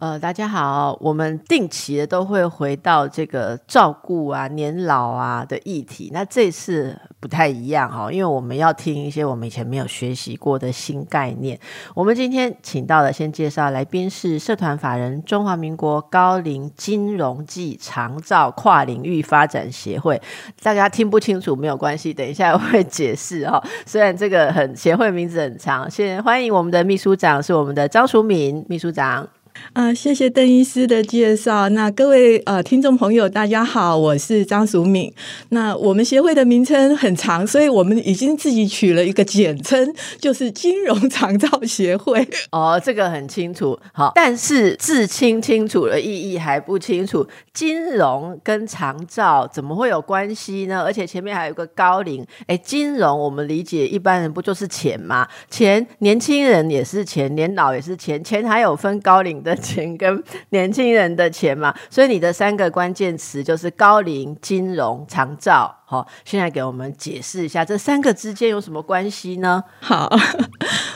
呃，大家好，我们定期的都会回到这个照顾啊、年老啊的议题。那这次不太一样哈，因为我们要听一些我们以前没有学习过的新概念。我们今天请到的，先介绍来宾是社团法人中华民国高龄金融暨长照跨领域发展协会。大家听不清楚没有关系，等一下我会解释哈。虽然这个很协会名字很长，先欢迎我们的秘书长是我们的张淑敏秘书长。啊，谢谢邓医师的介绍。那各位呃听众朋友，大家好，我是张淑敏。那我们协会的名称很长，所以我们已经自己取了一个简称，就是金融长照协会。哦，这个很清楚。好，但是字清清楚的意义还不清楚。金融跟长照怎么会有关系呢？而且前面还有个高龄。哎，金融我们理解一般人不就是钱吗？钱，年轻人也是钱，年老也是钱，钱还有分高龄。的钱跟年轻人的钱嘛，所以你的三个关键词就是高龄、金融、长照。好，现在给我们解释一下这三个之间有什么关系呢？好，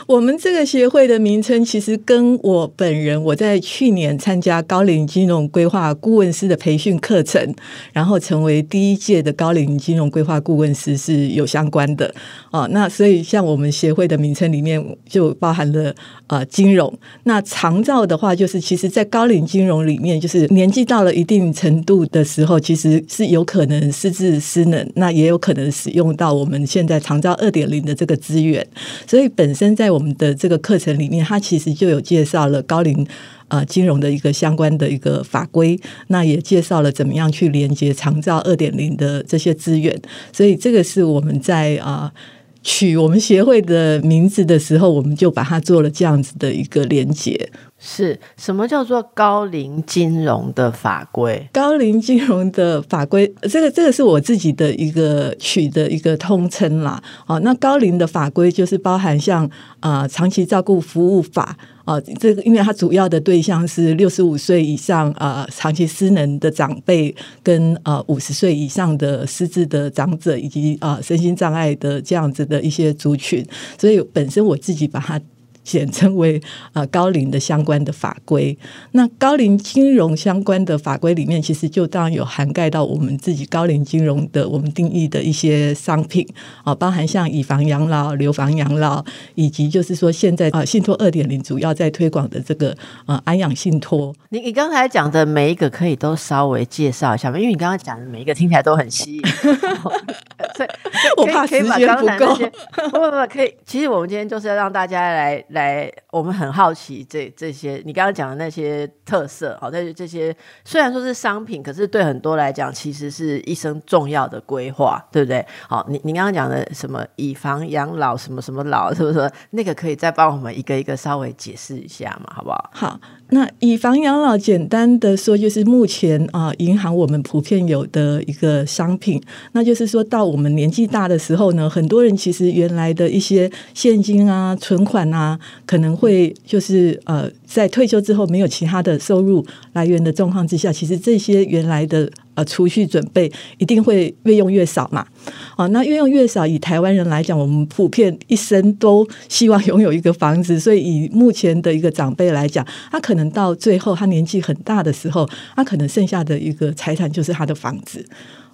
我们这个协会的名称其实跟我本人我在去年参加高龄金融规划顾问师的培训课程，然后成为第一届的高龄金融规划顾问师是有相关的哦。那所以像我们协会的名称里面就包含了呃金融。那长照的话，就是其实在高龄金融里面，就是年纪到了一定程度的时候，其实是有可能失智失能。那也有可能使用到我们现在长照二点零的这个资源，所以本身在我们的这个课程里面，它其实就有介绍了高龄啊金融的一个相关的一个法规，那也介绍了怎么样去连接长照二点零的这些资源，所以这个是我们在啊取我们协会的名字的时候，我们就把它做了这样子的一个连接。是什么叫做高龄金融的法规？高龄金融的法规，这个这个是我自己的一个取的一个通称啦。哦，那高龄的法规就是包含像啊长期照顾服务法啊，这个因为它主要的对象是六十五岁以上啊长期失能的长辈，跟啊五十岁以上的失智的长者，以及啊身心障碍的这样子的一些族群，所以本身我自己把它。简称为啊高龄的相关的法规，那高龄金融相关的法规里面，其实就当然有涵盖到我们自己高龄金融的我们定义的一些商品啊，包含像以房养老、留房养老，以及就是说现在啊信托二点零主要在推广的这个啊安养信托。你你刚才讲的每一个可以都稍微介绍一下吗？因为你刚刚讲的每一个听起来都很吸引，所以我怕时间不够。不不不，可以。其实我们今天就是要让大家来。来，我们很好奇这这些你刚刚讲的那些特色，好，这这些虽然说是商品，可是对很多来讲，其实是一生重要的规划，对不对？好，你你刚刚讲的什么以房养老，什么什么老，是不是？那个可以再帮我们一个一个稍微解释一下嘛，好不好？好。那以房养老，简单的说，就是目前啊，银行我们普遍有的一个商品，那就是说到我们年纪大的时候呢，很多人其实原来的一些现金啊、存款啊，可能会就是呃，在退休之后没有其他的收入来源的状况之下，其实这些原来的。呃，储蓄准备一定会越用越少嘛？哦，那越用越少，以台湾人来讲，我们普遍一生都希望拥有一个房子，所以以目前的一个长辈来讲，他可能到最后他年纪很大的时候，他可能剩下的一个财产就是他的房子。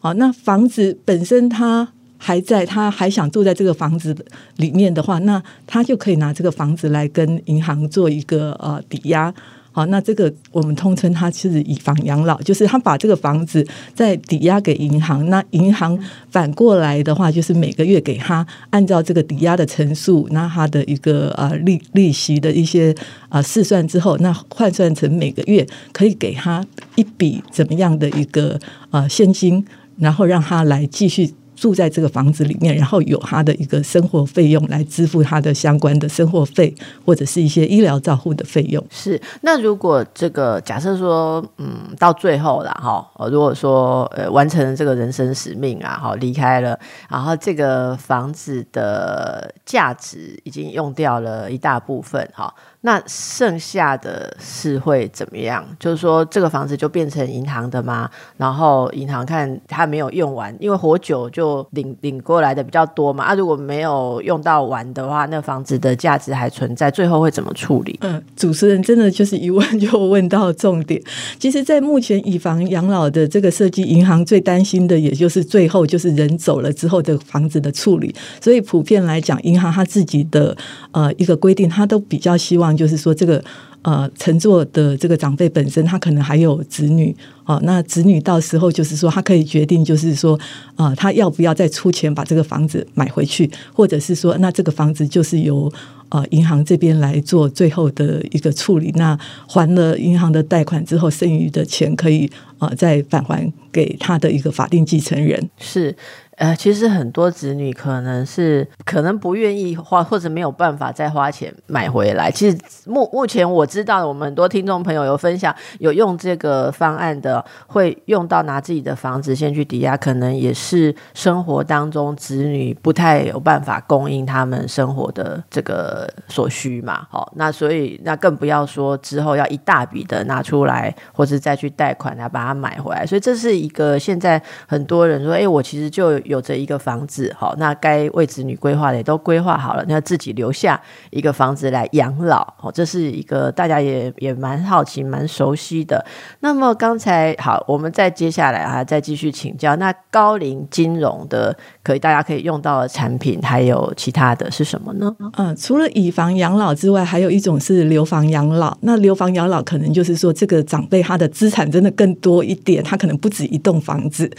哦，那房子本身他还在，他还想住在这个房子里面的话，那他就可以拿这个房子来跟银行做一个呃抵押。好，那这个我们通称它是以房养老，就是他把这个房子再抵押给银行，那银行反过来的话，就是每个月给他按照这个抵押的层数，那他的一个呃利利息的一些啊试算之后，那换算成每个月可以给他一笔怎么样的一个呃现金，然后让他来继续。住在这个房子里面，然后有他的一个生活费用来支付他的相关的生活费，或者是一些医疗照护的费用。是，那如果这个假设说，嗯，到最后了哈，如果说呃完成了这个人生使命啊，哈，离开了，然后这个房子的价值已经用掉了一大部分哈。那剩下的是会怎么样？就是说，这个房子就变成银行的吗？然后银行看他没有用完，因为活久就领领过来的比较多嘛。啊，如果没有用到完的话，那房子的价值还存在，最后会怎么处理？嗯，主持人真的就是一问就问到重点。其实，在目前以房养老的这个设计，银行最担心的也就是最后就是人走了之后的房子的处理。所以，普遍来讲，银行它自己的呃一个规定，它都比较希望。就是说，这个呃，乘坐的这个长辈本身，他可能还有子女哦。那子女到时候就是说，他可以决定，就是说，啊，他要不要再出钱把这个房子买回去，或者是说，那这个房子就是由呃银行这边来做最后的一个处理。那还了银行的贷款之后，剩余的钱可以啊再返还给他的一个法定继承人。是。呃，其实很多子女可能是可能不愿意花，或者没有办法再花钱买回来。其实目目前我知道，我们很多听众朋友有分享，有用这个方案的，会用到拿自己的房子先去抵押，可能也是生活当中子女不太有办法供应他们生活的这个所需嘛。好，那所以那更不要说之后要一大笔的拿出来，或是再去贷款来把它买回来。所以这是一个现在很多人说，哎，我其实就。有着一个房子，好，那该为子女规划的也都规划好了，那自己留下一个房子来养老，好，这是一个大家也也蛮好奇、蛮熟悉的。那么刚才好，我们再接下来啊，再继续请教，那高龄金融的可以大家可以用到的产品，还有其他的是什么呢？嗯，除了以房养老之外，还有一种是留房养老。那留房养老可能就是说，这个长辈他的资产真的更多一点，他可能不止一栋房子。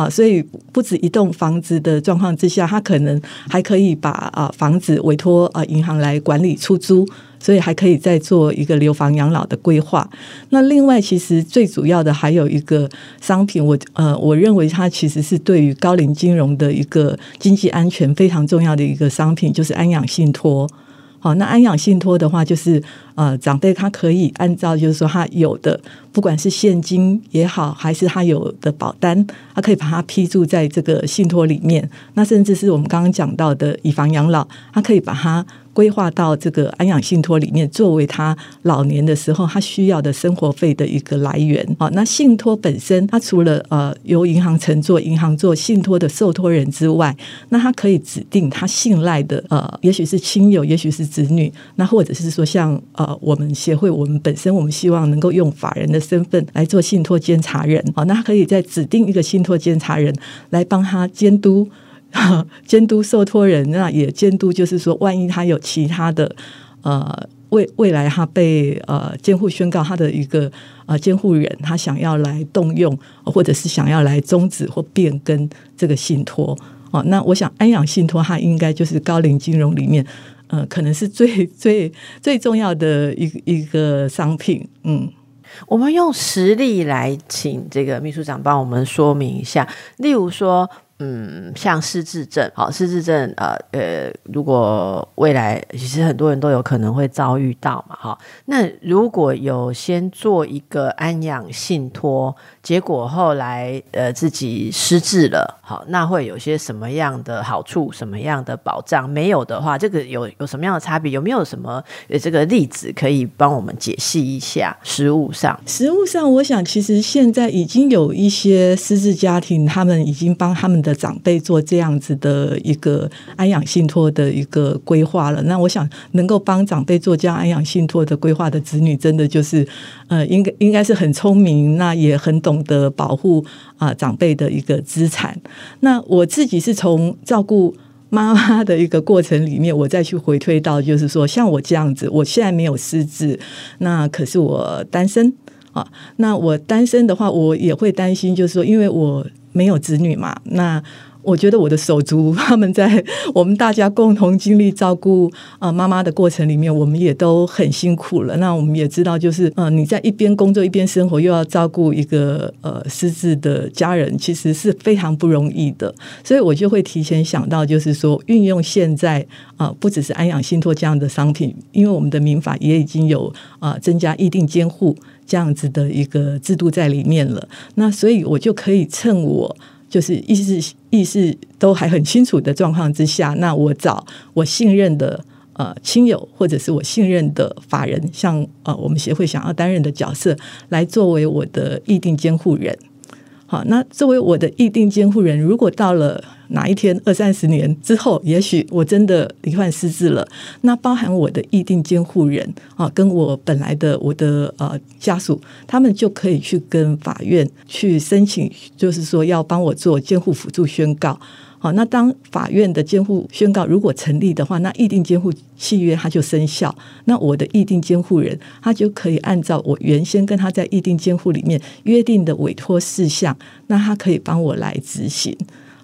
啊，所以不止一栋房子的状况之下，他可能还可以把啊房子委托啊银行来管理出租，所以还可以再做一个留房养老的规划。那另外，其实最主要的还有一个商品，我呃我认为它其实是对于高龄金融的一个经济安全非常重要的一个商品，就是安养信托。好，那安养信托的话，就是呃，长辈他可以按照就是说他有的，不管是现金也好，还是他有的保单，他可以把它批注在这个信托里面。那甚至是我们刚刚讲到的以房养老，他可以把它。规划到这个安养信托里面，作为他老年的时候他需要的生活费的一个来源啊。那信托本身，它除了呃由银行承做、银行做信托的受托人之外，那他可以指定他信赖的呃，也许是亲友，也许是子女，那或者是说像呃我们协会，我们本身我们希望能够用法人的身份来做信托监察人啊。那他可以在指定一个信托监察人来帮他监督。监督受托人，那也监督，就是说，万一他有其他的呃未未来他被呃监护宣告他的一个呃监护人，他想要来动用，或者是想要来终止或变更这个信托哦，那我想安养信托它应该就是高龄金融里面呃可能是最 最最重要的一一个商品。嗯，我们用实例来请这个秘书长帮我们说明一下，例如说。嗯，像失智症，好，失智症，呃呃，如果未来其实很多人都有可能会遭遇到嘛，哈，那如果有先做一个安养信托，结果后来呃自己失智了，好，那会有些什么样的好处，什么样的保障？没有的话，这个有有什么样的差别？有没有什么呃这个例子可以帮我们解析一下？实物上，实物上，我想其实现在已经有一些失智家庭，他们已经帮他们的。长辈做这样子的一个安养信托的一个规划了，那我想能够帮长辈做这样安养信托的规划的子女，真的就是呃，应该应该是很聪明，那也很懂得保护啊长辈的一个资产。那我自己是从照顾妈妈的一个过程里面，我再去回推到，就是说像我这样子，我现在没有失智，那可是我单身啊。那我单身的话，我也会担心，就是说，因为我。没有子女嘛？那我觉得我的手足他们在我们大家共同经历照顾啊妈妈的过程里面，我们也都很辛苦了。那我们也知道，就是呃你在一边工作一边生活，又要照顾一个呃失智的家人，其实是非常不容易的。所以我就会提前想到，就是说运用现在啊不只是安养信托这样的商品，因为我们的民法也已经有啊增加议定监护。这样子的一个制度在里面了，那所以我就可以趁我就是意识意识都还很清楚的状况之下，那我找我信任的呃亲友或者是我信任的法人，像呃我们协会想要担任的角色，来作为我的议定监护人。好，那作为我的议定监护人，如果到了哪一天二三十年之后，也许我真的罹患失智了，那包含我的议定监护人啊，跟我本来的我的呃家属，他们就可以去跟法院去申请，就是说要帮我做监护辅助宣告。好，那当法院的监护宣告如果成立的话，那议定监护契约它就生效。那我的议定监护人他就可以按照我原先跟他在议定监护里面约定的委托事项，那他可以帮我来执行。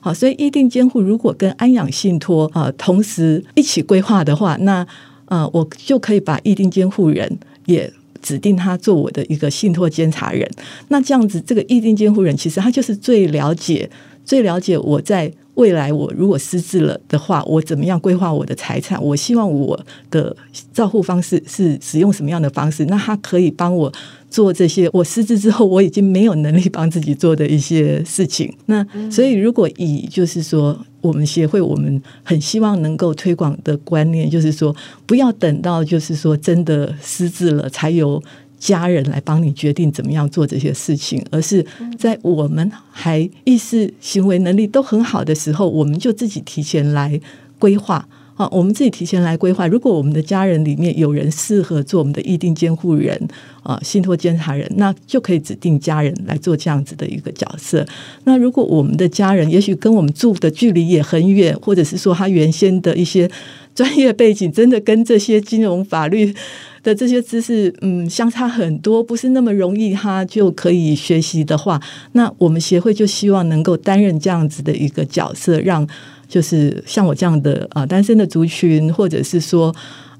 好，所以议定监护如果跟安养信托啊同时一起规划的话，那呃我就可以把议定监护人也指定他做我的一个信托监察人。那这样子，这个议定监护人其实他就是最了解、最了解我在。未来我如果失智了的话，我怎么样规划我的财产？我希望我的照护方式是使用什么样的方式？那他可以帮我做这些我失智之后我已经没有能力帮自己做的一些事情。那所以如果以就是说我们协会，我们很希望能够推广的观念，就是说不要等到就是说真的失智了才有。家人来帮你决定怎么样做这些事情，而是在我们还意识行为能力都很好的时候，我们就自己提前来规划啊，我们自己提前来规划。如果我们的家人里面有人适合做我们的议定监护人啊、信托监察人，那就可以指定家人来做这样子的一个角色。那如果我们的家人也许跟我们住的距离也很远，或者是说他原先的一些专业背景真的跟这些金融法律。的这些知识，嗯，相差很多，不是那么容易，他就可以学习的话，那我们协会就希望能够担任这样子的一个角色，让就是像我这样的啊单身的族群，或者是说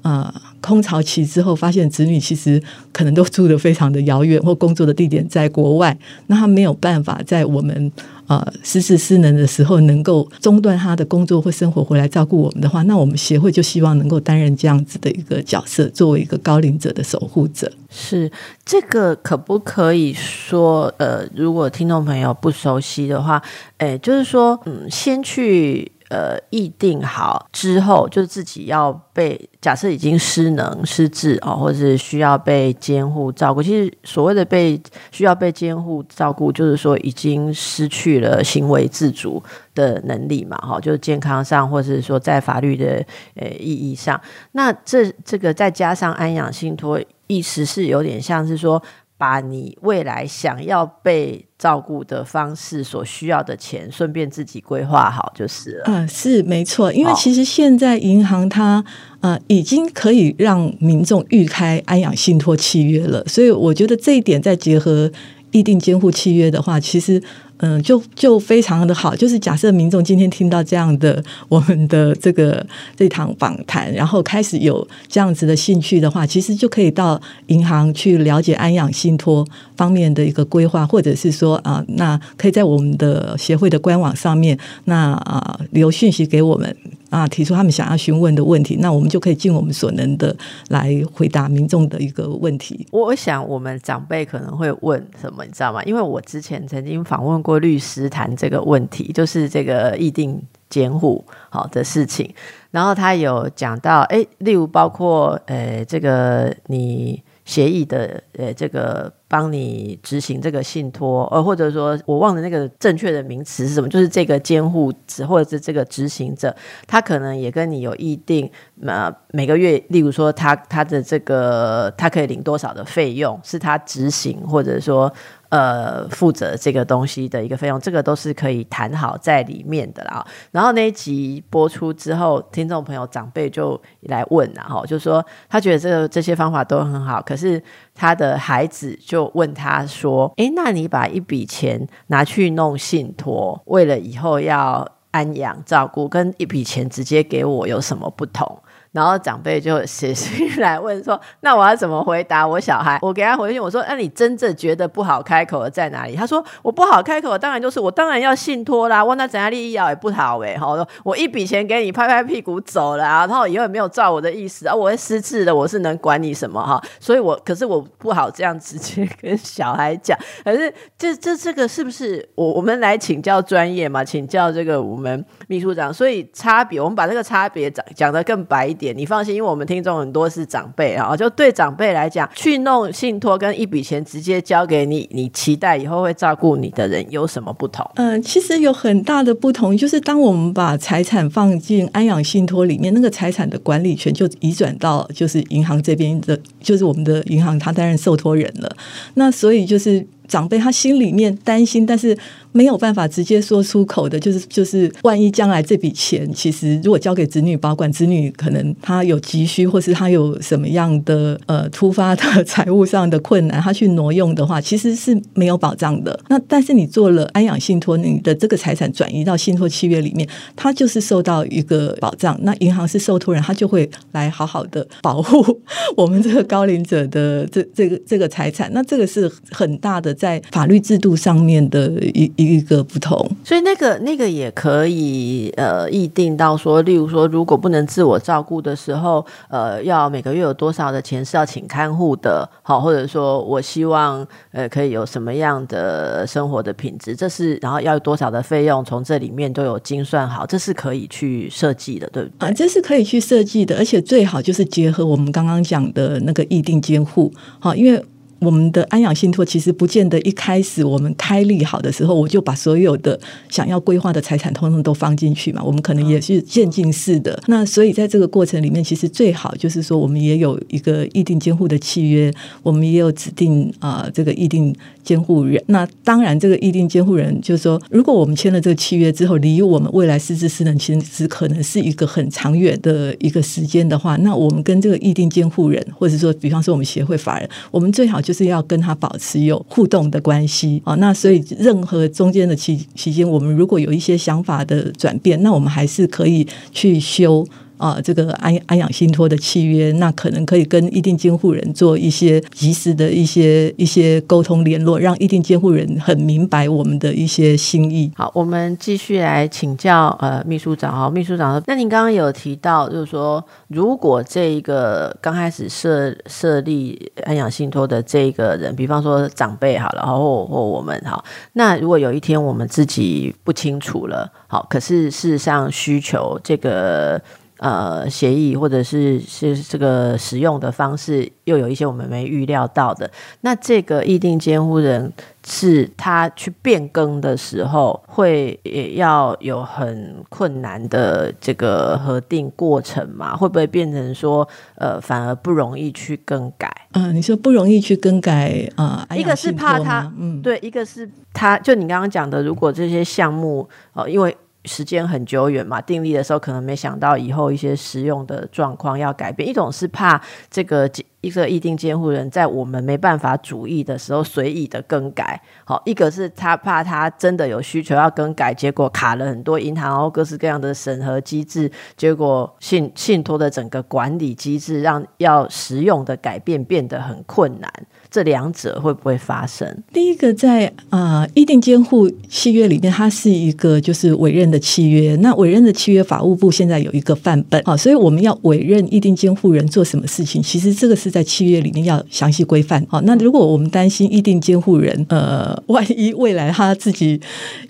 啊空巢期之后发现子女其实可能都住的非常的遥远，或工作的地点在国外，那他没有办法在我们。呃，失智失能的时候，能够中断他的工作或生活回来照顾我们的话，那我们协会就希望能够担任这样子的一个角色，作为一个高龄者的守护者。是这个可不可以说？呃，如果听众朋友不熟悉的话，哎，就是说，嗯，先去。呃，议定好之后，就是自己要被假设已经失能、失智哦，或者是需要被监护照顾。其实所谓的被需要被监护照顾，就是说已经失去了行为自主的能力嘛，哈，就是健康上，或者是说在法律的呃意义上。那这这个再加上安养信托，意思是有点像是说。把你未来想要被照顾的方式所需要的钱，顺便自己规划好就是了。嗯，是没错，因为其实现在银行它呃已经可以让民众预开安养信托契约了，所以我觉得这一点再结合议定监护契约的话，其实。嗯，就就非常的好。就是假设民众今天听到这样的我们的这个这堂访谈，然后开始有这样子的兴趣的话，其实就可以到银行去了解安养信托方面的一个规划，或者是说啊，那可以在我们的协会的官网上面，那啊留讯息给我们。啊，提出他们想要询问的问题，那我们就可以尽我们所能的来回答民众的一个问题。我想，我们长辈可能会问什么，你知道吗？因为我之前曾经访问过律师谈这个问题，就是这个议定监护好的事情，然后他有讲到，哎，例如包括呃，这个你。协议的呃，这个帮你执行这个信托，呃，或者说我忘了那个正确的名词是什么，就是这个监护者或者是这个执行者，他可能也跟你有议定，呃，每个月，例如说他他的这个他可以领多少的费用，是他执行或者说。呃，负责这个东西的一个费用，这个都是可以谈好在里面的啦。然后那一集播出之后，听众朋友长辈就来问了哈，就说他觉得这个这些方法都很好，可是他的孩子就问他说：“诶，那你把一笔钱拿去弄信托，为了以后要安养照顾，跟一笔钱直接给我有什么不同？”然后长辈就写信来问说：“那我要怎么回答我小孩？”我给他回信，我说：“那你真正觉得不好开口的在哪里？”他说：“我不好开口，当然就是我当然要信托啦。我那怎样利益要也不好哎。好，我一笔钱给你拍拍屁股走了啊，然后以后也没有照我的意思啊，我会失智的，我是能管你什么哈？所以我可是我不好这样直接跟小孩讲。可是这这这个是不是我我们来请教专业嘛？请教这个我们秘书长。所以差别，我们把这个差别讲讲得更白一点。你放心，因为我们听众很多是长辈啊，就对长辈来讲，去弄信托跟一笔钱直接交给你，你期待以后会照顾你的人有什么不同？嗯，其实有很大的不同，就是当我们把财产放进安养信托里面，那个财产的管理权就移转到就是银行这边的，就是我们的银行，他担任受托人了。那所以就是长辈他心里面担心，但是。没有办法直接说出口的，就是就是，万一将来这笔钱，其实如果交给子女保管，子女可能他有急需，或是他有什么样的呃突发的财务上的困难，他去挪用的话，其实是没有保障的。那但是你做了安养信托，你的这个财产转移到信托契约里面，它就是受到一个保障。那银行是受托人，他就会来好好的保护 我们这个高龄者的这这个这个财产。那这个是很大的在法律制度上面的一一。一个不同，所以那个那个也可以呃议定到说，例如说，如果不能自我照顾的时候，呃，要每个月有多少的钱是要请看护的，好，或者说我希望呃可以有什么样的生活的品质，这是然后要有多少的费用，从这里面都有精算好，这是可以去设计的，对不对？啊，这是可以去设计的，而且最好就是结合我们刚刚讲的那个议定监护，好，因为。我们的安养信托其实不见得一开始我们开立好的时候，我就把所有的想要规划的财产通通都放进去嘛。我们可能也是渐进式的。那所以在这个过程里面，其实最好就是说，我们也有一个议定监护的契约，我们也有指定啊这个议定监护人。那当然，这个议定监护人就是说，如果我们签了这个契约之后，离我们未来失智失能其实可能是一个很长远的一个时间的话，那我们跟这个议定监护人，或者说比方说我们协会法人，我们最好。就是要跟他保持有互动的关系啊，那所以任何中间的期期间，我们如果有一些想法的转变，那我们还是可以去修。啊，这个安安养信托的契约，那可能可以跟一定监护人做一些及时的一些一些沟通联络，让一定监护人很明白我们的一些心意。好，我们继续来请教呃秘书长哈，秘书长，那您刚刚有提到，就是说如果这一个刚开始设设立安养信托的这个人，比方说长辈好了，或或我们哈，那如果有一天我们自己不清楚了，好，可是事实上需求这个。呃，协议或者是是这个使用的方式，又有一些我们没预料到的。那这个议定监护人是他去变更的时候，会也要有很困难的这个核定过程嘛？会不会变成说，呃，反而不容易去更改？嗯，你说不容易去更改啊？一个是怕他，嗯，对，一个是他就你刚刚讲的，如果这些项目哦，因为。时间很久远嘛，订立的时候可能没想到以后一些实用的状况要改变。一种是怕这个一个议定监护人在我们没办法主意的时候随意的更改，好，一个是他怕他真的有需求要更改，结果卡了很多银行或各式各样的审核机制，结果信信托的整个管理机制让要实用的改变变得很困难。这两者会不会发生？第一个，在啊，议定监护契约里面，它是一个就是委任的契约。那委任的契约，法务部现在有一个范本啊，所以我们要委任议定监护人做什么事情，其实这个是在契约里面要详细规范。好，那如果我们担心议定监护人呃，万一未来他自己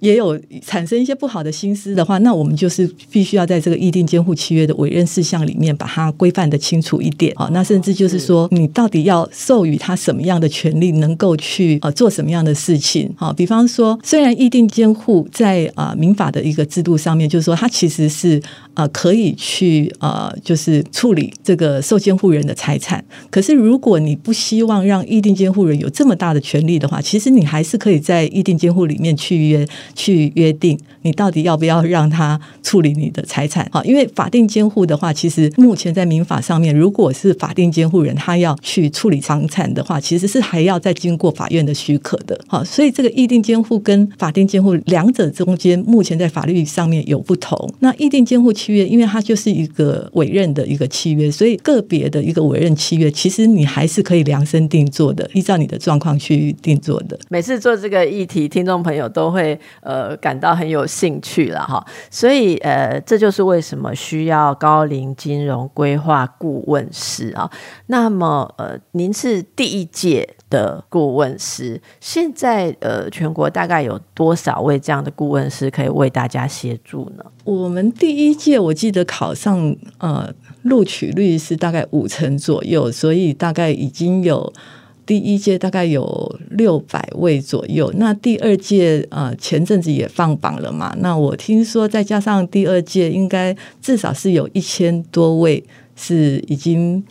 也有产生一些不好的心思的话，那我们就是必须要在这个议定监护契约的委任事项里面把它规范的清楚一点。好，那甚至就是说，你到底要授予他什么？样的权利能够去呃做什么样的事情？好，比方说，虽然议定监护在啊民法的一个制度上面，就是说它其实是啊可以去呃就是处理这个受监护人的财产。可是如果你不希望让议定监护人有这么大的权利的话，其实你还是可以在议定监护里面去约去约定，你到底要不要让他处理你的财产？好，因为法定监护的话，其实目前在民法上面，如果是法定监护人他要去处理房产的话，其实其实是还要再经过法院的许可的，好，所以这个议定监护跟法定监护两者中间，目前在法律上面有不同。那议定监护契约，因为它就是一个委任的一个契约，所以个别的一个委任契约，其实你还是可以量身定做的，依照你的状况去定做的。每次做这个议题，听众朋友都会呃感到很有兴趣了哈，所以呃这就是为什么需要高龄金融规划顾问师啊。那么呃您是第一。界的顾问师，现在呃，全国大概有多少位这样的顾问师可以为大家协助呢？我们第一届我记得考上呃。录取率是大概五成左右，所以大概已经有第一届大概有六百位左右。那第二届呃前阵子也放榜了嘛，那我听说再加上第二届，应该至少是有一千多位是已经。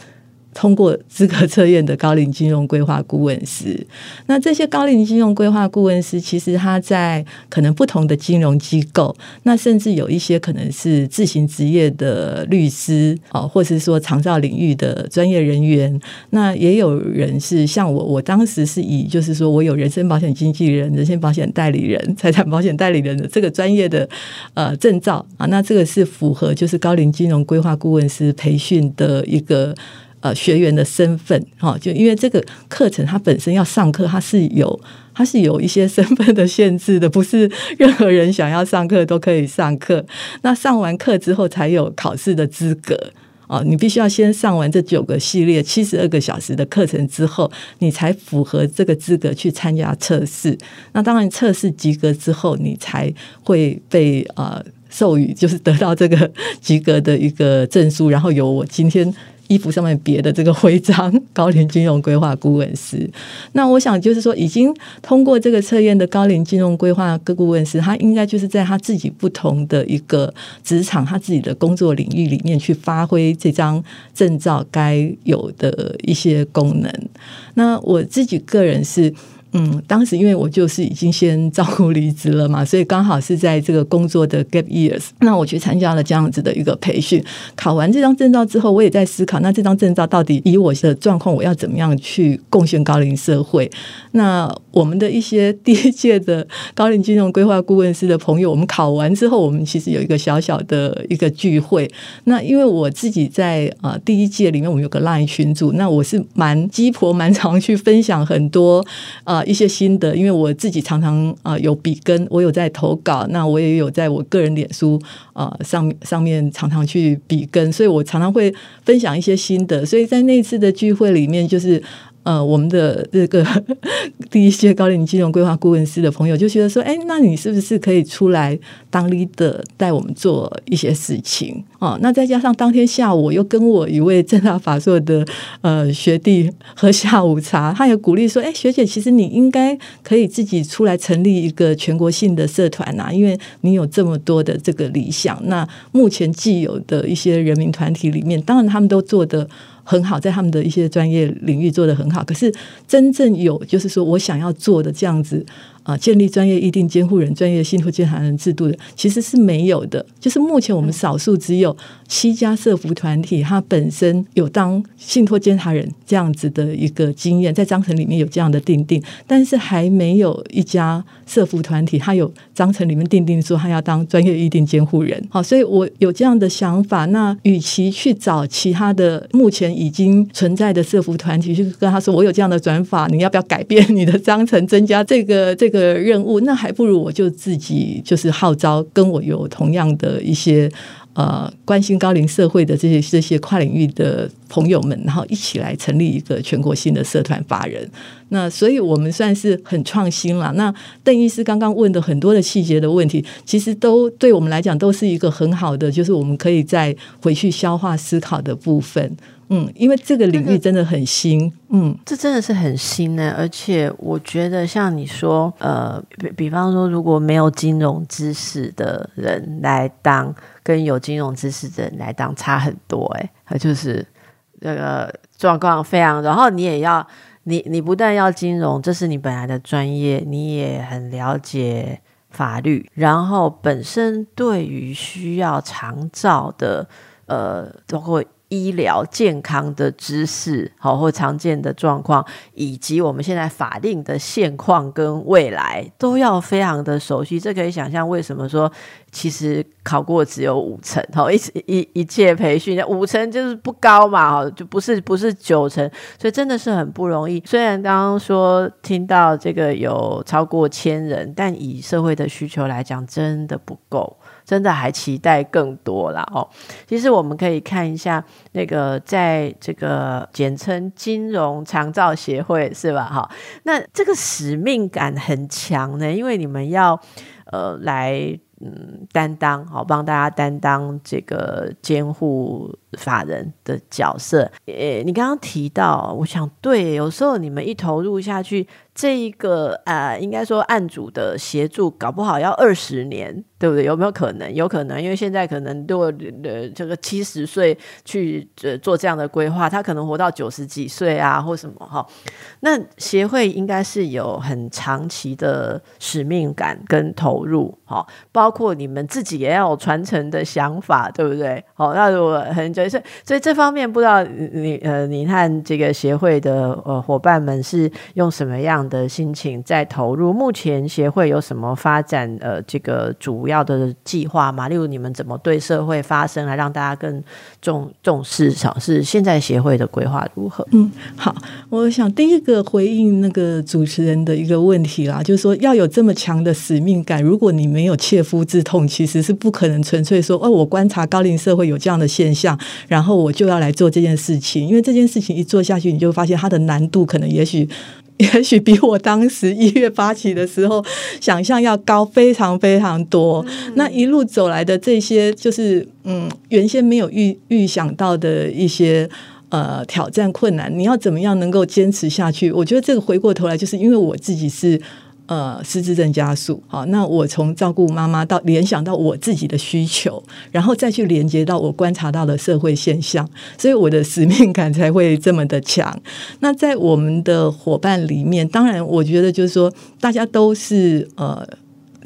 通过资格测验的高龄金融规划顾问师，那这些高龄金融规划顾问师，其实他在可能不同的金融机构，那甚至有一些可能是自行职业的律师哦，或是说长照领域的专业人员，那也有人是像我，我当时是以就是说我有人身保险经纪人、人身保险代理人、财产保险代理人的这个专业的呃证照啊，那这个是符合就是高龄金融规划顾问师培训的一个。呃，学员的身份哈，就因为这个课程它本身要上课，它是有它是有一些身份的限制的，不是任何人想要上课都可以上课。那上完课之后才有考试的资格哦，你必须要先上完这九个系列七十二个小时的课程之后，你才符合这个资格去参加测试。那当然，测试及格之后，你才会被呃授予，就是得到这个及格的一个证书，然后由我今天。衣服上面别的这个徽章，高龄金融规划顾问师。那我想就是说，已经通过这个测验的高龄金融规划各顾问师，他应该就是在他自己不同的一个职场，他自己的工作领域里面去发挥这张证照该有的一些功能。那我自己个人是。嗯，当时因为我就是已经先照顾离职了嘛，所以刚好是在这个工作的 gap years，那我去参加了这样子的一个培训。考完这张证照之后，我也在思考，那这张证照到底以我的状况，我要怎么样去贡献高龄社会？那我们的一些第一届的高龄金融规划顾问师的朋友，我们考完之后，我们其实有一个小小的一个聚会。那因为我自己在呃第一届里面，我们有个 line 群组，那我是蛮鸡婆，蛮常去分享很多呃。一些心得，因为我自己常常啊有比跟，我有在投稿，那我也有在我个人脸书啊上上面常常去比跟，所以我常常会分享一些心得，所以在那次的聚会里面，就是。呃，我们的这个 第一届高龄金融规划顾问师的朋友就觉得说，哎，那你是不是可以出来当 leader 带我们做一些事情？哦，那再加上当天下午又跟我一位正大法硕的呃学弟喝下午茶，他也鼓励说，哎，学姐，其实你应该可以自己出来成立一个全国性的社团呐，因为你有这么多的这个理想。那目前既有的一些人民团体里面，当然他们都做的。很好，在他们的一些专业领域做得很好。可是真正有，就是说我想要做的这样子。啊，建立专业议定监护人、专业信托监察人制度的其实是没有的。就是目前我们少数只有七家社服团体，它本身有当信托监察人这样子的一个经验，在章程里面有这样的定定，但是还没有一家社服团体，它有章程里面定定说他要当专业议定监护人。好，所以我有这样的想法。那与其去找其他的目前已经存在的社服团体去跟他说，我有这样的转法，你要不要改变你的章程，增加这个这个？的任务，那还不如我就自己就是号召跟我有同样的一些呃关心高龄社会的这些这些跨领域的朋友们，然后一起来成立一个全国性的社团法人。那所以我们算是很创新了。那邓医师刚刚问的很多的细节的问题，其实都对我们来讲都是一个很好的，就是我们可以再回去消化思考的部分。嗯，因为这个领域真的很新，嗯，这真的是很新呢。而且我觉得，像你说，呃，比比方说，如果没有金融知识的人来当，跟有金融知识的人来当，差很多。哎，他就是这个状况非常。然后你也要，你你不但要金融，这是你本来的专业，你也很了解法律，然后本身对于需要长照的，呃，包括。医疗健康的知识，好或常见的状况，以及我们现在法令的现况跟未来，都要非常的熟悉。这可以想象为什么说，其实考过只有五成，好一一一切培训五成就是不高嘛，哈，就不是不是九成，所以真的是很不容易。虽然刚刚说听到这个有超过千人，但以社会的需求来讲，真的不够。真的还期待更多了哦。其实我们可以看一下那个，在这个简称金融长照协会是吧？哈，那这个使命感很强呢，因为你们要呃来嗯担当，好帮大家担当这个监护法人的角色。诶，你刚刚提到，我想对，有时候你们一投入下去。这一个呃，应该说案主的协助，搞不好要二十年，对不对？有没有可能？有可能，因为现在可能如果呃这个七十岁去做这样的规划，他可能活到九十几岁啊，或什么哈。那协会应该是有很长期的使命感跟投入，哈，包括你们自己也要有传承的想法，对不对？好，那如果很就是，所以这方面不知道你呃，你和这个协会的呃伙伴们是用什么样？的心情在投入。目前协会有什么发展？呃，这个主主要的计划吗？例如你们怎么对社会发声，来让大家更重重视？尝试现在协会的规划如何？嗯，好，我想第一个回应那个主持人的一个问题啦，就是说要有这么强的使命感，如果你没有切肤之痛，其实是不可能纯粹说哦，我观察高龄社会有这样的现象，然后我就要来做这件事情。因为这件事情一做下去，你就发现它的难度可能也许。也许比我当时一月发起的时候想象要高非常非常多。那一路走来的这些，就是嗯，原先没有预预想到的一些呃挑战困难，你要怎么样能够坚持下去？我觉得这个回过头来，就是因为我自己是。呃，失智症加速，好，那我从照顾妈妈到联想到我自己的需求，然后再去连接到我观察到的社会现象，所以我的使命感才会这么的强。那在我们的伙伴里面，当然，我觉得就是说，大家都是呃。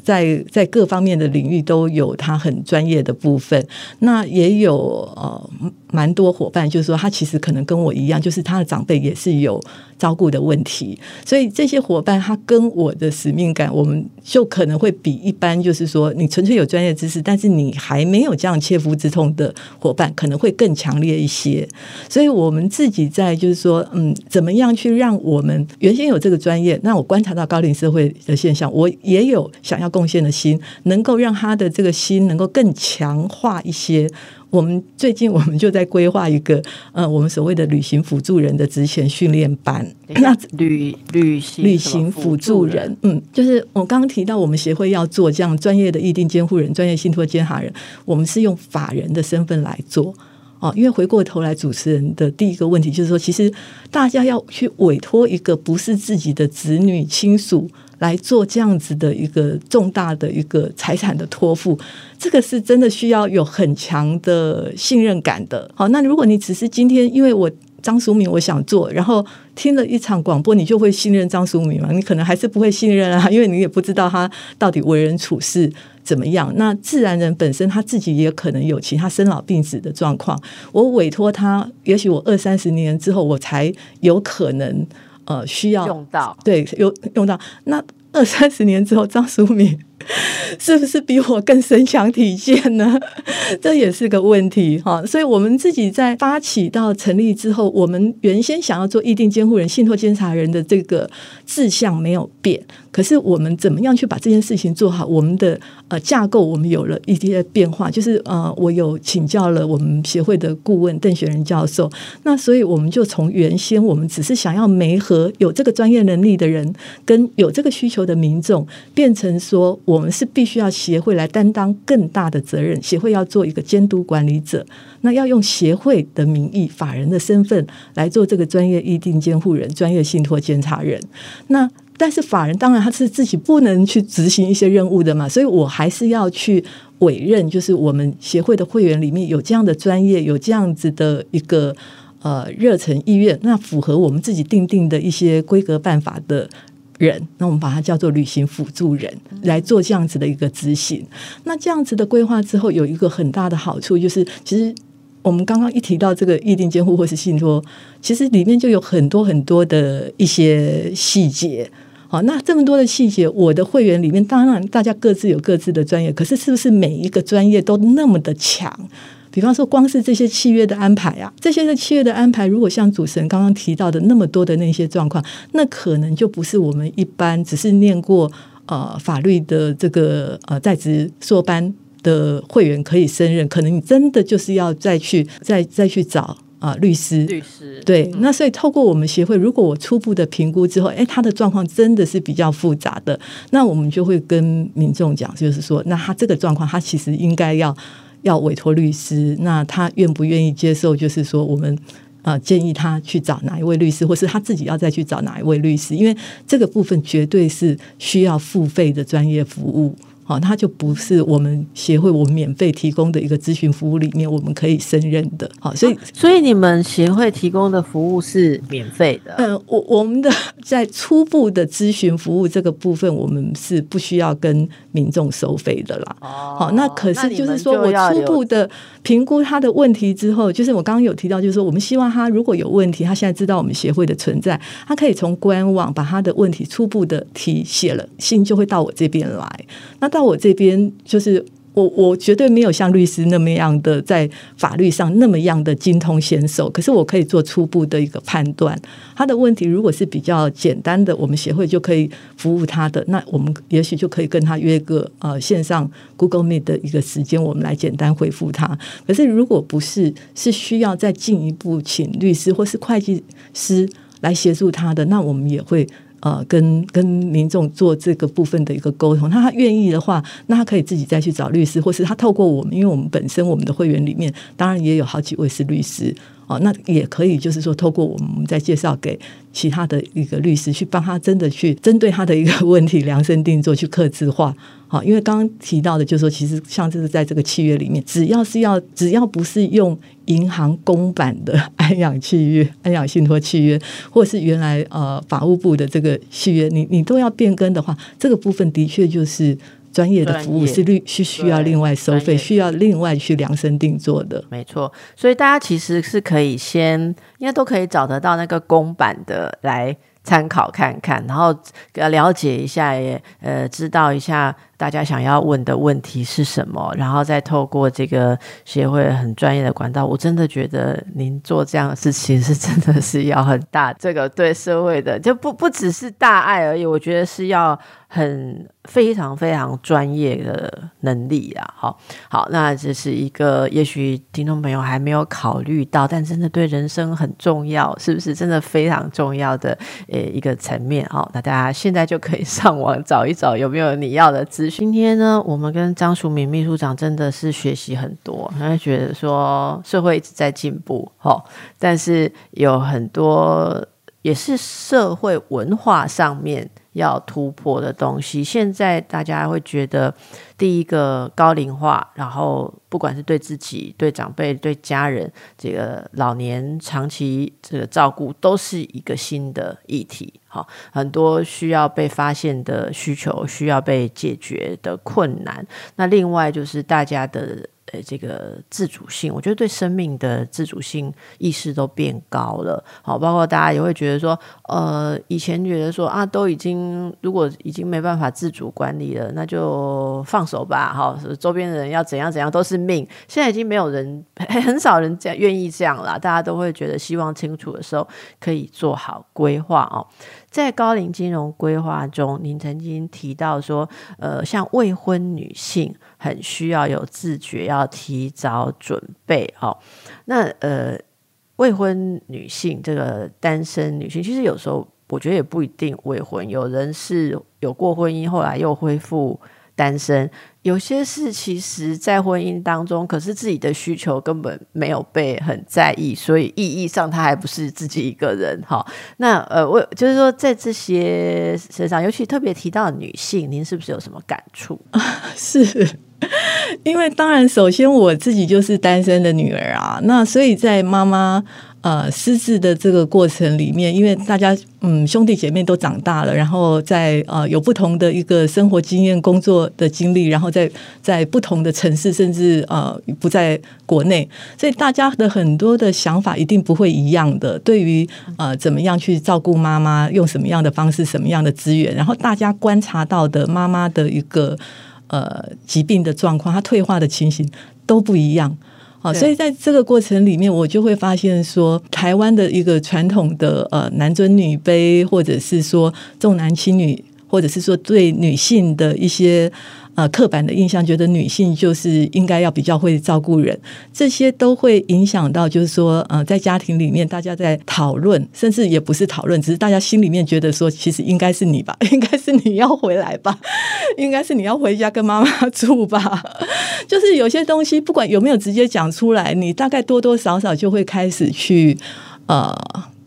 在在各方面的领域都有他很专业的部分，那也有呃蛮多伙伴，就是说他其实可能跟我一样，就是他的长辈也是有照顾的问题，所以这些伙伴他跟我的使命感，我们就可能会比一般就是说你纯粹有专业知识，但是你还没有这样切肤之痛的伙伴，可能会更强烈一些。所以我们自己在就是说，嗯，怎么样去让我们原先有这个专业，那我观察到高龄社会的现象，我也有想要。贡献的心，能够让他的这个心能够更强化一些。我们最近我们就在规划一个，呃，我们所谓的旅行辅助人的职前训练班。那旅旅行旅行辅助人，嗯，就是我刚刚提到，我们协会要做这样专业的议定监护人、专业信托监察人，我们是用法人的身份来做。哦，因为回过头来，主持人的第一个问题就是说，其实大家要去委托一个不是自己的子女亲属。来做这样子的一个重大的一个财产的托付，这个是真的需要有很强的信任感的。好，那如果你只是今天因为我张淑敏我想做，然后听了一场广播，你就会信任张淑敏吗？你可能还是不会信任啊，因为你也不知道他到底为人处事怎么样。那自然人本身他自己也可能有其他生老病死的状况，我委托他，也许我二三十年之后我才有可能。呃，需要用到对，有用到那二三十年之后，张淑敏。是不是比我更身强体健呢？这也是个问题哈。所以，我们自己在发起到成立之后，我们原先想要做议定监护人、信托监察人的这个志向没有变。可是，我们怎么样去把这件事情做好？我们的呃架构，我们有了一些变化。就是呃，我有请教了我们协会的顾问邓雪仁教授。那所以，我们就从原先我们只是想要媒合有这个专业能力的人，跟有这个需求的民众，变成说。我们是必须要协会来担当更大的责任，协会要做一个监督管理者，那要用协会的名义、法人的身份来做这个专业议定监护人、专业信托监察人。那但是法人当然他是自己不能去执行一些任务的嘛，所以我还是要去委任，就是我们协会的会员里面有这样的专业、有这样子的一个呃热忱意愿，那符合我们自己定定的一些规格办法的。人，那我们把它叫做旅行辅助人来做这样子的一个执行。那这样子的规划之后，有一个很大的好处，就是其实我们刚刚一提到这个预定监护或是信托，其实里面就有很多很多的一些细节。好，那这么多的细节，我的会员里面，当然大家各自有各自的专业，可是是不是每一个专业都那么的强？比方说，光是这些契约的安排啊，这些的契约的安排，如果像主持人刚刚提到的那么多的那些状况，那可能就不是我们一般只是念过呃法律的这个呃在职硕班的会员可以胜任。可能你真的就是要再去再再去找啊律师。律师对，那所以透过我们协会，如果我初步的评估之后，哎，他的状况真的是比较复杂的，那我们就会跟民众讲，就是说，那他这个状况，他其实应该要要委托律师，那他愿不愿意接受？就是说，我们啊建议他去找哪一位律师，或是他自己要再去找哪一位律师，因为这个部分绝对是需要付费的专业服务。好，它就不是我们协会我们免费提供的一个咨询服务里面我们可以胜任的。好，所以所以你们协会提供的服务是免费的。嗯，我我们的在初步的咨询服务这个部分，我们是不需要跟民众收费的啦。哦，好，那可是就是说我初步的评估他的问题之后，就是我刚刚有提到，就是说我们希望他如果有问题，他现在知道我们协会的存在，他可以从官网把他的问题初步的提写了信，就会到我这边来。那到我这边就是我，我绝对没有像律师那么样的在法律上那么样的精通娴熟，可是我可以做初步的一个判断。他的问题如果是比较简单的，我们协会就可以服务他的，那我们也许就可以跟他约个呃线上 Google Meet 的一个时间，我们来简单回复他。可是如果不是，是需要再进一步请律师或是会计师来协助他的，那我们也会。呃，跟跟民众做这个部分的一个沟通，那他愿意的话，那他可以自己再去找律师，或是他透过我们，因为我们本身我们的会员里面，当然也有好几位是律师哦，那也可以就是说透过我们再介绍给其他的一个律师，去帮他真的去针对他的一个 问题量身定做，去刻字化。好，因为刚刚提到的，就是说，其实像这是在这个契约里面，只要是要，只要不是用银行公版的 安养契约、安养信托契约，或是原来呃法务部的这个契约，你你都要变更的话，这个部分的确就是专业的服务是另是需要另外收费，需要另外去量身定做的。没错，所以大家其实是可以先，应该都可以找得到那个公版的来。参考看看，然后了解一下，也呃知道一下大家想要问的问题是什么，然后再透过这个协会很专业的管道。我真的觉得您做这样的事情是真的是要很大，这个对社会的就不不只是大爱而已，我觉得是要很非常非常专业的能力啊。好，好，那这是一个也许听众朋友还没有考虑到，但真的对人生很重要，是不是？真的非常重要的。呃，一个层面哦，那大家现在就可以上网找一找有没有你要的资。今天呢，我们跟张淑敏秘书长真的是学习很多，他觉得说社会一直在进步，哈，但是有很多也是社会文化上面。要突破的东西，现在大家会觉得，第一个高龄化，然后不管是对自己、对长辈、对家人，这个老年长期这个照顾，都是一个新的议题。好，很多需要被发现的需求，需要被解决的困难。那另外就是大家的。呃，这个自主性，我觉得对生命的自主性意识都变高了。好，包括大家也会觉得说，呃，以前觉得说啊，都已经如果已经没办法自主管理了，那就放手吧。好，周边的人要怎样怎样都是命。现在已经没有人，很少人这样愿意这样了。大家都会觉得希望清楚的时候，可以做好规划哦。在高龄金融规划中，您曾经提到说，呃，像未婚女性很需要有自觉，要提早准备哦。那呃，未婚女性这个单身女性，其实有时候我觉得也不一定未婚，有人是有过婚姻，后来又恢复。单身有些事，其实，在婚姻当中，可是自己的需求根本没有被很在意，所以意义上他还不是自己一个人。哈，那呃，我就是说，在这些身上，尤其特别提到女性，您是不是有什么感触？是 因为当然，首先我自己就是单身的女儿啊，那所以在妈妈。呃，失智的这个过程里面，因为大家嗯兄弟姐妹都长大了，然后在呃有不同的一个生活经验、工作的经历，然后在在不同的城市，甚至呃不在国内，所以大家的很多的想法一定不会一样的。对于呃怎么样去照顾妈妈，用什么样的方式、什么样的资源，然后大家观察到的妈妈的一个呃疾病的状况，它退化的情形都不一样。好，所以在这个过程里面，我就会发现说，台湾的一个传统的呃男尊女卑，或者是说重男轻女。或者是说对女性的一些。呃，刻板的印象觉得女性就是应该要比较会照顾人，这些都会影响到，就是说，呃，在家庭里面大家在讨论，甚至也不是讨论，只是大家心里面觉得说，其实应该是你吧，应该是你要回来吧，应该是你要回家跟妈妈住吧。就是有些东西，不管有没有直接讲出来，你大概多多少少就会开始去呃。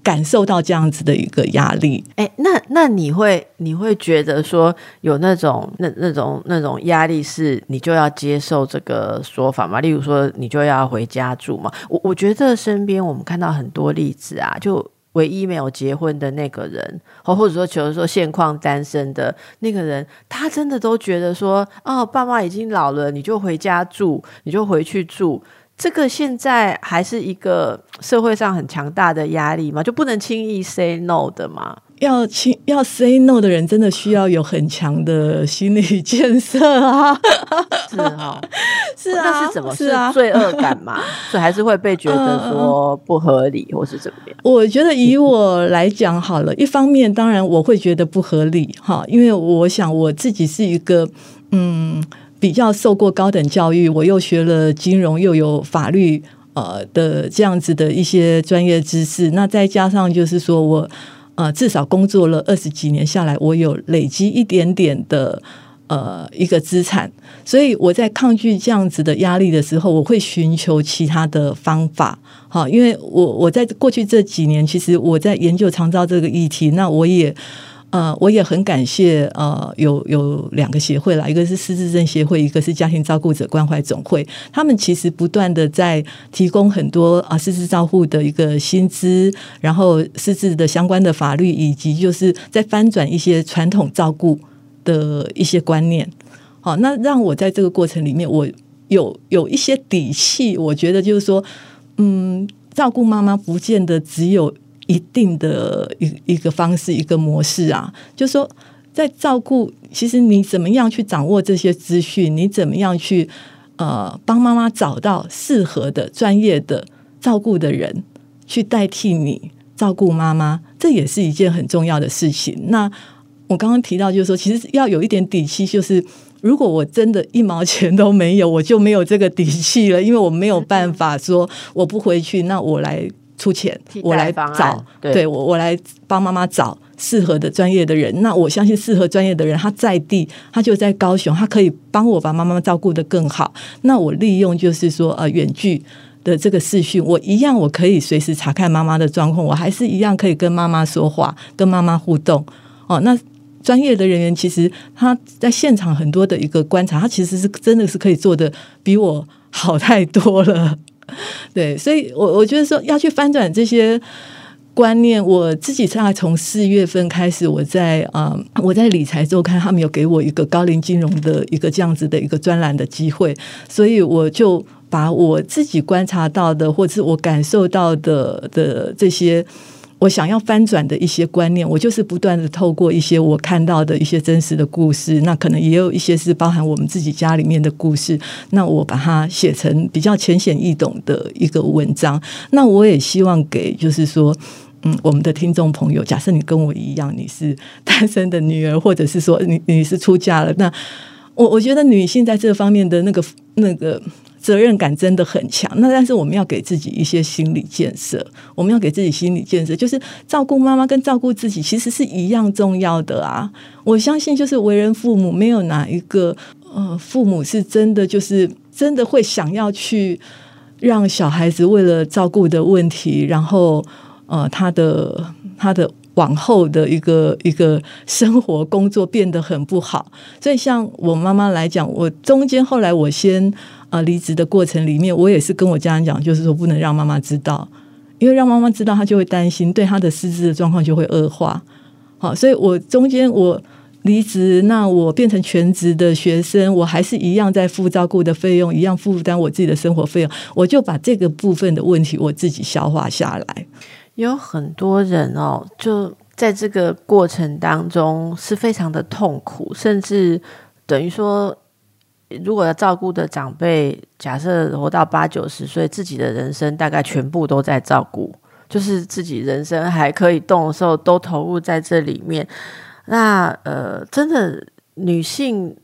感受到这样子的一个压力，哎，那那你会你会觉得说有那种那那种那种压力是你就要接受这个说法吗？例如说你就要回家住吗？我我觉得身边我们看到很多例子啊，就唯一没有结婚的那个人，或或者说，比如说现况单身的那个人，他真的都觉得说，哦，爸妈已经老了，你就回家住，你就回去住。这个现在还是一个社会上很强大的压力嘛，就不能轻易 say no 的嘛。要轻要 say no 的人，真的需要有很强的心理建设啊。是啊，是啊，那是怎么是啊？罪恶感嘛，所以还是会被觉得说不合理，或是怎么样？我觉得以我来讲好了，一方面当然我会觉得不合理哈，因为我想我自己是一个嗯。比较受过高等教育，我又学了金融，又有法律，呃的这样子的一些专业知识。那再加上就是说我呃至少工作了二十几年下来，我有累积一点点的呃一个资产。所以我在抗拒这样子的压力的时候，我会寻求其他的方法。好，因为我我在过去这几年，其实我在研究长照这个议题，那我也。呃，我也很感谢呃，有有两个协会啦，一个是失智症协会，一个是家庭照顾者关怀总会。他们其实不断的在提供很多啊失智照护的一个薪资，然后失智的相关的法律，以及就是在翻转一些传统照顾的一些观念。好，那让我在这个过程里面，我有有一些底气。我觉得就是说，嗯，照顾妈妈不见得只有。一定的一一个方式，一个模式啊，就说在照顾，其实你怎么样去掌握这些资讯，你怎么样去呃帮妈妈找到适合的专业的照顾的人去代替你照顾妈妈，这也是一件很重要的事情。那我刚刚提到，就是说，其实要有一点底气，就是如果我真的一毛钱都没有，我就没有这个底气了，因为我没有办法说我不回去，那我来。出钱，我来找，对我我来帮妈妈找适合的专业的人。那我相信适合专业的人，他在地，他就在高雄，他可以帮我把妈妈照顾的更好。那我利用就是说呃远距的这个视讯，我一样我可以随时查看妈妈的状况，我还是一样可以跟妈妈说话，跟妈妈互动。哦，那专业的人员其实他在现场很多的一个观察，他其实是真的是可以做的比我好太多了。对，所以，我我觉得说要去翻转这些观念，我自己大概从四月份开始，我在啊，我在理财周刊，他们有给我一个高龄金融的一个这样子的一个专栏的机会，所以我就把我自己观察到的，或者是我感受到的的这些。我想要翻转的一些观念，我就是不断的透过一些我看到的一些真实的故事，那可能也有一些是包含我们自己家里面的故事，那我把它写成比较浅显易懂的一个文章。那我也希望给就是说，嗯，我们的听众朋友，假设你跟我一样，你是单身的女儿，或者是说你你是出嫁了，那我我觉得女性在这方面的那个那个。责任感真的很强，那但是我们要给自己一些心理建设，我们要给自己心理建设，就是照顾妈妈跟照顾自己其实是一样重要的啊！我相信，就是为人父母，没有哪一个呃父母是真的就是真的会想要去让小孩子为了照顾的问题，然后呃他的他的往后的一个一个生活工作变得很不好。所以，像我妈妈来讲，我中间后来我先。啊，离职的过程里面，我也是跟我家人讲，就是说不能让妈妈知道，因为让妈妈知道，她就会担心，对她的失智的状况就会恶化。好，所以我中间我离职，那我变成全职的学生，我还是一样在付照顾的费用，一样负担我自己的生活费用，我就把这个部分的问题我自己消化下来。有很多人哦，就在这个过程当中是非常的痛苦，甚至等于说。如果要照顾的长辈，假设活到八九十岁，自己的人生大概全部都在照顾，就是自己人生还可以动的时候，都投入在这里面。那呃，真的女性。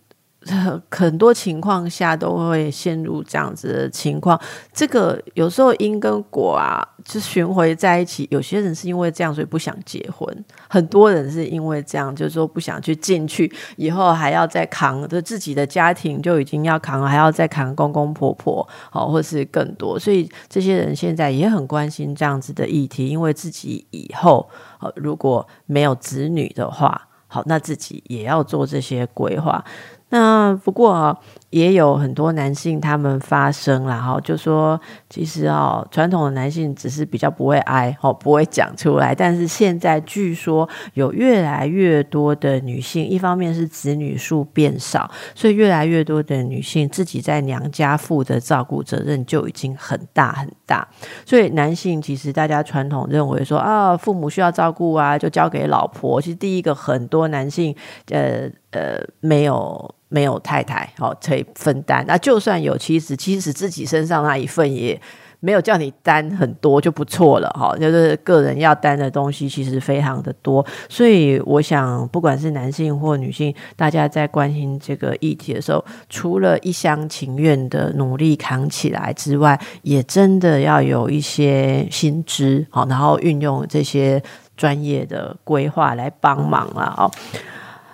很多情况下都会陷入这样子的情况，这个有时候因跟果啊，就巡回在一起。有些人是因为这样，所以不想结婚；很多人是因为这样，就是说不想去进去，以后还要再扛着自己的家庭，就已经要扛，还要再扛公公婆婆，哦，或是更多。所以这些人现在也很关心这样子的议题，因为自己以后呃如果没有子女的话，好，那自己也要做这些规划。那不过。也有很多男性他们发声了哈，就说其实哦，传统的男性只是比较不会哀哦，不会讲出来。但是现在据说有越来越多的女性，一方面是子女数变少，所以越来越多的女性自己在娘家负的照顾责任就已经很大很大。所以男性其实大家传统认为说啊，父母需要照顾啊，就交给老婆。其实第一个很多男性呃呃没有。没有太太，好可以分担。那就算有妻子，其实自己身上那一份也没有叫你担很多就不错了，哈。就是个人要担的东西其实非常的多，所以我想，不管是男性或女性，大家在关心这个议题的时候，除了一厢情愿的努力扛起来之外，也真的要有一些心知，好，然后运用这些专业的规划来帮忙了，哦。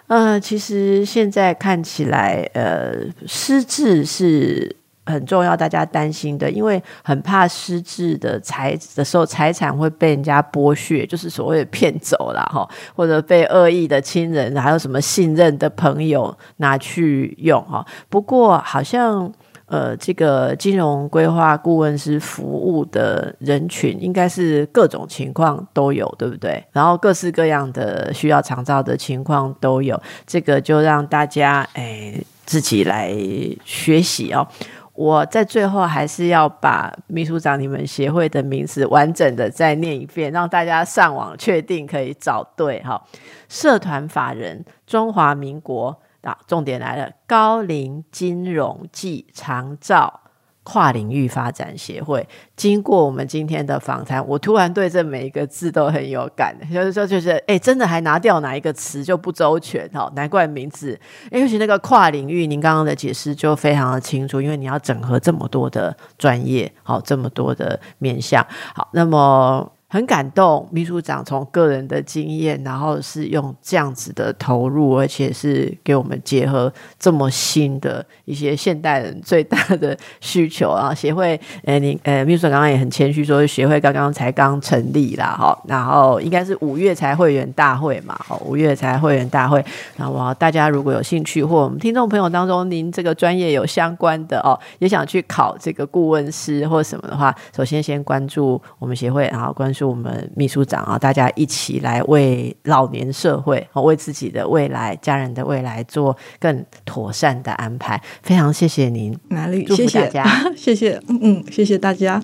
呃，其实现在看起来，呃，失智是很重要，大家担心的，因为很怕失智的财的时候，财产会被人家剥削，就是所谓的骗走了哈，或者被恶意的亲人，还有什么信任的朋友拿去用哈。不过好像。呃，这个金融规划顾问师服务的人群，应该是各种情况都有，对不对？然后各式各样的需要长照的情况都有，这个就让大家哎自己来学习哦。我在最后还是要把秘书长你们协会的名字完整的再念一遍，让大家上网确定可以找对哈。社团法人中华民国。啊，重点来了！高龄金融暨长照跨领域发展协会。经过我们今天的访谈，我突然对这每一个字都很有感，就是说，就是哎，真的还拿掉哪一个词就不周全哈，难怪名字。尤其那个跨领域，您刚刚的解释就非常的清楚，因为你要整合这么多的专业，好，这么多的面向，好，那么。很感动，秘书长从个人的经验，然后是用这样子的投入，而且是给我们结合这么新的一些现代人最大的需求啊。协会，呃，你呃，秘书长刚刚也很谦虚说，协会刚刚才刚成立啦，哈，然后应该是五月才会员大会嘛，哈，五月才会员大会。然后大家如果有兴趣，或我们听众朋友当中，您这个专业有相关的哦，也想去考这个顾问师或什么的话，首先先关注我们协会，然后关。是我们秘书长啊，大家一起来为老年社会和为自己的未来、家人的未来做更妥善的安排。非常谢谢您，哪里？谢谢大家，谢谢，嗯嗯，谢谢大家。